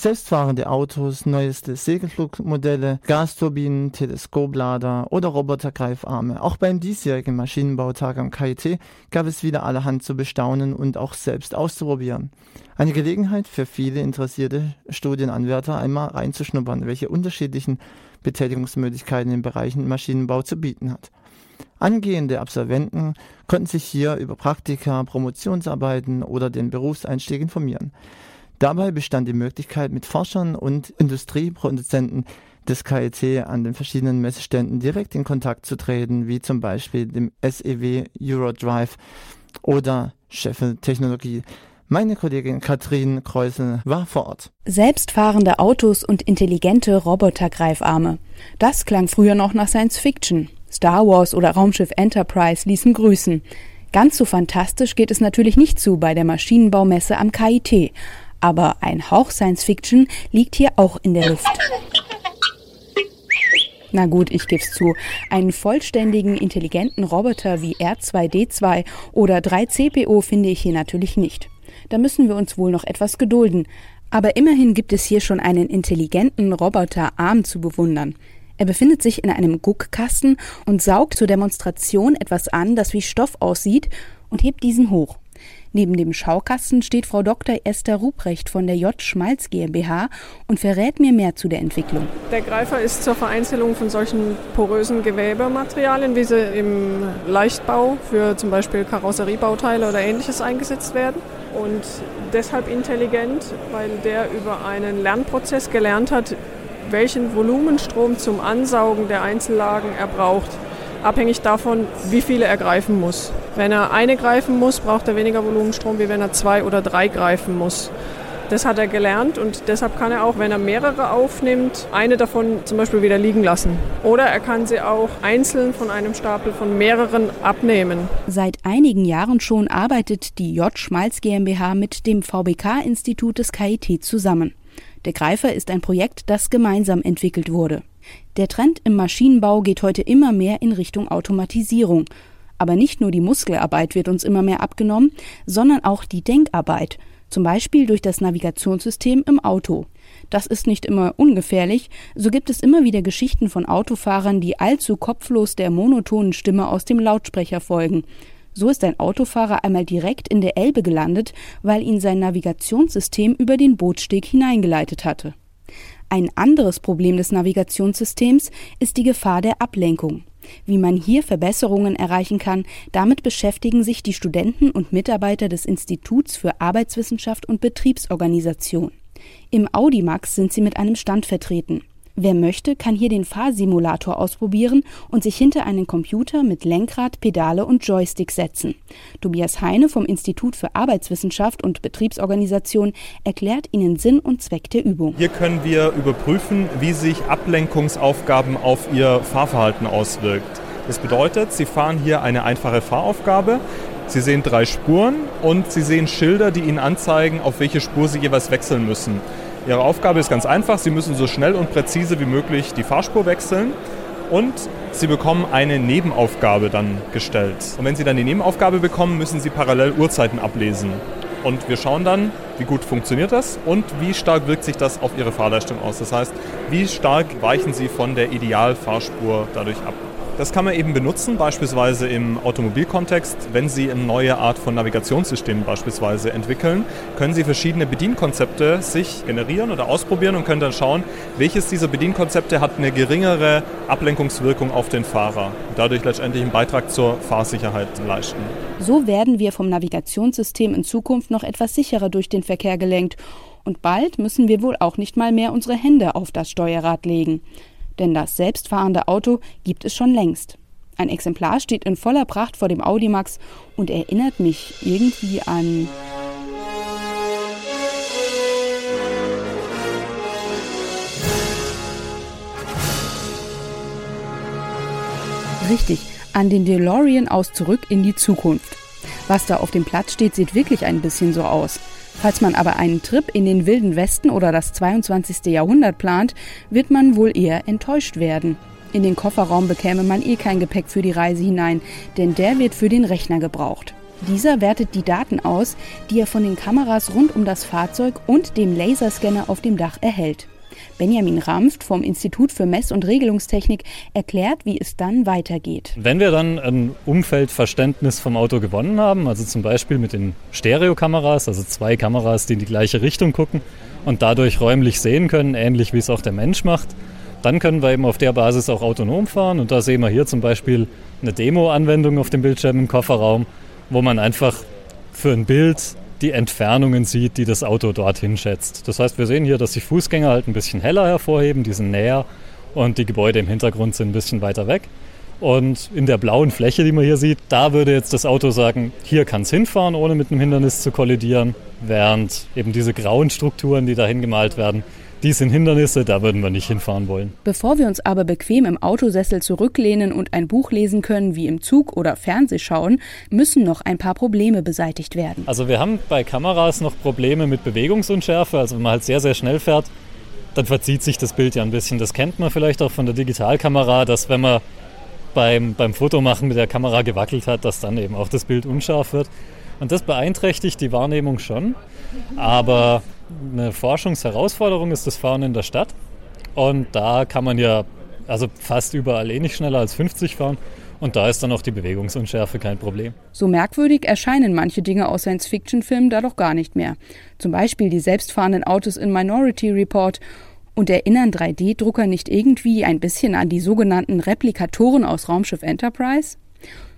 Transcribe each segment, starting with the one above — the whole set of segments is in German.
selbstfahrende Autos, neueste Segelflugmodelle, Gasturbinen, Teleskoplader oder Robotergreifarme. Auch beim diesjährigen Maschinenbautag am KIT gab es wieder allerhand zu bestaunen und auch selbst auszuprobieren. Eine Gelegenheit für viele interessierte Studienanwärter einmal reinzuschnuppern, welche unterschiedlichen Betätigungsmöglichkeiten im Bereich Maschinenbau zu bieten hat. Angehende Absolventen konnten sich hier über Praktika, Promotionsarbeiten oder den Berufseinstieg informieren. Dabei bestand die Möglichkeit, mit Forschern und Industrieproduzenten des KIT an den verschiedenen Messeständen direkt in Kontakt zu treten, wie zum Beispiel dem SEW Eurodrive oder Sheffield Technologie. Meine Kollegin Katrin Kreusel war vor Ort. Selbstfahrende Autos und intelligente Robotergreifarme. Das klang früher noch nach Science Fiction. Star Wars oder Raumschiff Enterprise ließen grüßen. Ganz so fantastisch geht es natürlich nicht zu bei der Maschinenbaumesse am KIT. Aber ein Hauch Science Fiction liegt hier auch in der Luft. Na gut, ich geb's zu. Einen vollständigen, intelligenten Roboter wie R2D2 oder 3CPO finde ich hier natürlich nicht. Da müssen wir uns wohl noch etwas gedulden. Aber immerhin gibt es hier schon einen intelligenten Roboterarm zu bewundern. Er befindet sich in einem Guckkasten und saugt zur Demonstration etwas an, das wie Stoff aussieht, und hebt diesen hoch. Neben dem Schaukasten steht Frau Dr. Esther Ruprecht von der J. Schmalz GmbH und verrät mir mehr zu der Entwicklung. Der Greifer ist zur Vereinzelung von solchen porösen Gewebematerialien, wie sie im Leichtbau für zum Beispiel Karosseriebauteile oder ähnliches eingesetzt werden. Und deshalb intelligent, weil der über einen Lernprozess gelernt hat, welchen Volumenstrom zum Ansaugen der Einzellagen er braucht, abhängig davon, wie viele er greifen muss. Wenn er eine greifen muss, braucht er weniger Volumenstrom, wie wenn er zwei oder drei greifen muss. Das hat er gelernt und deshalb kann er auch, wenn er mehrere aufnimmt, eine davon zum Beispiel wieder liegen lassen. Oder er kann sie auch einzeln von einem Stapel von mehreren abnehmen. Seit einigen Jahren schon arbeitet die J. Schmalz GmbH mit dem VBK-Institut des KIT zusammen. Der Greifer ist ein Projekt, das gemeinsam entwickelt wurde. Der Trend im Maschinenbau geht heute immer mehr in Richtung Automatisierung. Aber nicht nur die Muskelarbeit wird uns immer mehr abgenommen, sondern auch die Denkarbeit, zum Beispiel durch das Navigationssystem im Auto. Das ist nicht immer ungefährlich, so gibt es immer wieder Geschichten von Autofahrern, die allzu kopflos der monotonen Stimme aus dem Lautsprecher folgen. So ist ein Autofahrer einmal direkt in der Elbe gelandet, weil ihn sein Navigationssystem über den Bootssteg hineingeleitet hatte. Ein anderes Problem des Navigationssystems ist die Gefahr der Ablenkung. Wie man hier Verbesserungen erreichen kann, damit beschäftigen sich die Studenten und Mitarbeiter des Instituts für Arbeitswissenschaft und Betriebsorganisation. Im Audimax sind sie mit einem Stand vertreten. Wer möchte, kann hier den Fahrsimulator ausprobieren und sich hinter einen Computer mit Lenkrad, Pedale und Joystick setzen. Tobias Heine vom Institut für Arbeitswissenschaft und Betriebsorganisation erklärt Ihnen Sinn und Zweck der Übung. Hier können wir überprüfen, wie sich Ablenkungsaufgaben auf Ihr Fahrverhalten auswirkt. Das bedeutet, Sie fahren hier eine einfache Fahraufgabe. Sie sehen drei Spuren und Sie sehen Schilder, die Ihnen anzeigen, auf welche Spur Sie jeweils wechseln müssen. Ihre Aufgabe ist ganz einfach. Sie müssen so schnell und präzise wie möglich die Fahrspur wechseln und Sie bekommen eine Nebenaufgabe dann gestellt. Und wenn Sie dann die Nebenaufgabe bekommen, müssen Sie parallel Uhrzeiten ablesen. Und wir schauen dann, wie gut funktioniert das und wie stark wirkt sich das auf Ihre Fahrleistung aus. Das heißt, wie stark weichen Sie von der Idealfahrspur dadurch ab. Das kann man eben benutzen, beispielsweise im Automobilkontext. Wenn Sie eine neue Art von Navigationssystem beispielsweise entwickeln, können Sie verschiedene Bedienkonzepte sich generieren oder ausprobieren und können dann schauen, welches dieser Bedienkonzepte hat eine geringere Ablenkungswirkung auf den Fahrer und dadurch letztendlich einen Beitrag zur Fahrsicherheit leisten. So werden wir vom Navigationssystem in Zukunft noch etwas sicherer durch den Verkehr gelenkt und bald müssen wir wohl auch nicht mal mehr unsere Hände auf das Steuerrad legen denn das selbstfahrende Auto gibt es schon längst. Ein Exemplar steht in voller Pracht vor dem Audimax und erinnert mich irgendwie an Richtig, an den DeLorean aus Zurück in die Zukunft. Was da auf dem Platz steht, sieht wirklich ein bisschen so aus. Falls man aber einen Trip in den wilden Westen oder das 22. Jahrhundert plant, wird man wohl eher enttäuscht werden. In den Kofferraum bekäme man eh kein Gepäck für die Reise hinein, denn der wird für den Rechner gebraucht. Dieser wertet die Daten aus, die er von den Kameras rund um das Fahrzeug und dem Laserscanner auf dem Dach erhält. Benjamin Ramft vom Institut für Mess- und Regelungstechnik erklärt, wie es dann weitergeht. Wenn wir dann ein Umfeldverständnis vom Auto gewonnen haben, also zum Beispiel mit den Stereokameras, also zwei Kameras, die in die gleiche Richtung gucken und dadurch räumlich sehen können, ähnlich wie es auch der Mensch macht, dann können wir eben auf der Basis auch autonom fahren. Und da sehen wir hier zum Beispiel eine Demo-Anwendung auf dem Bildschirm im Kofferraum, wo man einfach für ein Bild die Entfernungen sieht, die das Auto dorthin schätzt. Das heißt, wir sehen hier, dass die Fußgänger halt ein bisschen heller hervorheben, die sind näher und die Gebäude im Hintergrund sind ein bisschen weiter weg. Und in der blauen Fläche, die man hier sieht, da würde jetzt das Auto sagen, hier kann es hinfahren, ohne mit einem Hindernis zu kollidieren, während eben diese grauen Strukturen, die dahin gemalt werden, die sind Hindernisse, da würden wir nicht hinfahren wollen. Bevor wir uns aber bequem im Autosessel zurücklehnen und ein Buch lesen können, wie im Zug oder Fernseh schauen, müssen noch ein paar Probleme beseitigt werden. Also wir haben bei Kameras noch Probleme mit Bewegungsunschärfe. Also wenn man halt sehr, sehr schnell fährt, dann verzieht sich das Bild ja ein bisschen. Das kennt man vielleicht auch von der Digitalkamera, dass wenn man beim, beim Fotomachen mit der Kamera gewackelt hat, dass dann eben auch das Bild unscharf wird. Und das beeinträchtigt die Wahrnehmung schon. Aber eine Forschungsherausforderung ist das Fahren in der Stadt. Und da kann man ja also fast überall eh nicht schneller als 50 fahren. Und da ist dann auch die Bewegungsunschärfe kein Problem. So merkwürdig erscheinen manche Dinge aus Science-Fiction-Filmen da doch gar nicht mehr. Zum Beispiel die selbstfahrenden Autos in Minority Report. Und erinnern 3D-Drucker nicht irgendwie ein bisschen an die sogenannten Replikatoren aus Raumschiff Enterprise?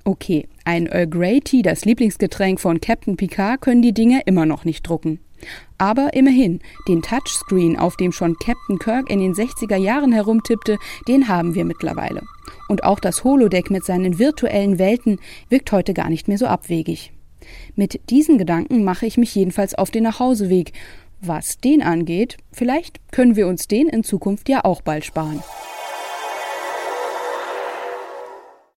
Okay, ein Earl Grey Tea, das Lieblingsgetränk von Captain Picard, können die Dinge immer noch nicht drucken. Aber immerhin, den Touchscreen, auf dem schon Captain Kirk in den 60er Jahren herumtippte, den haben wir mittlerweile. Und auch das Holodeck mit seinen virtuellen Welten wirkt heute gar nicht mehr so abwegig. Mit diesen Gedanken mache ich mich jedenfalls auf den Nachhauseweg. Was den angeht, vielleicht können wir uns den in Zukunft ja auch bald sparen.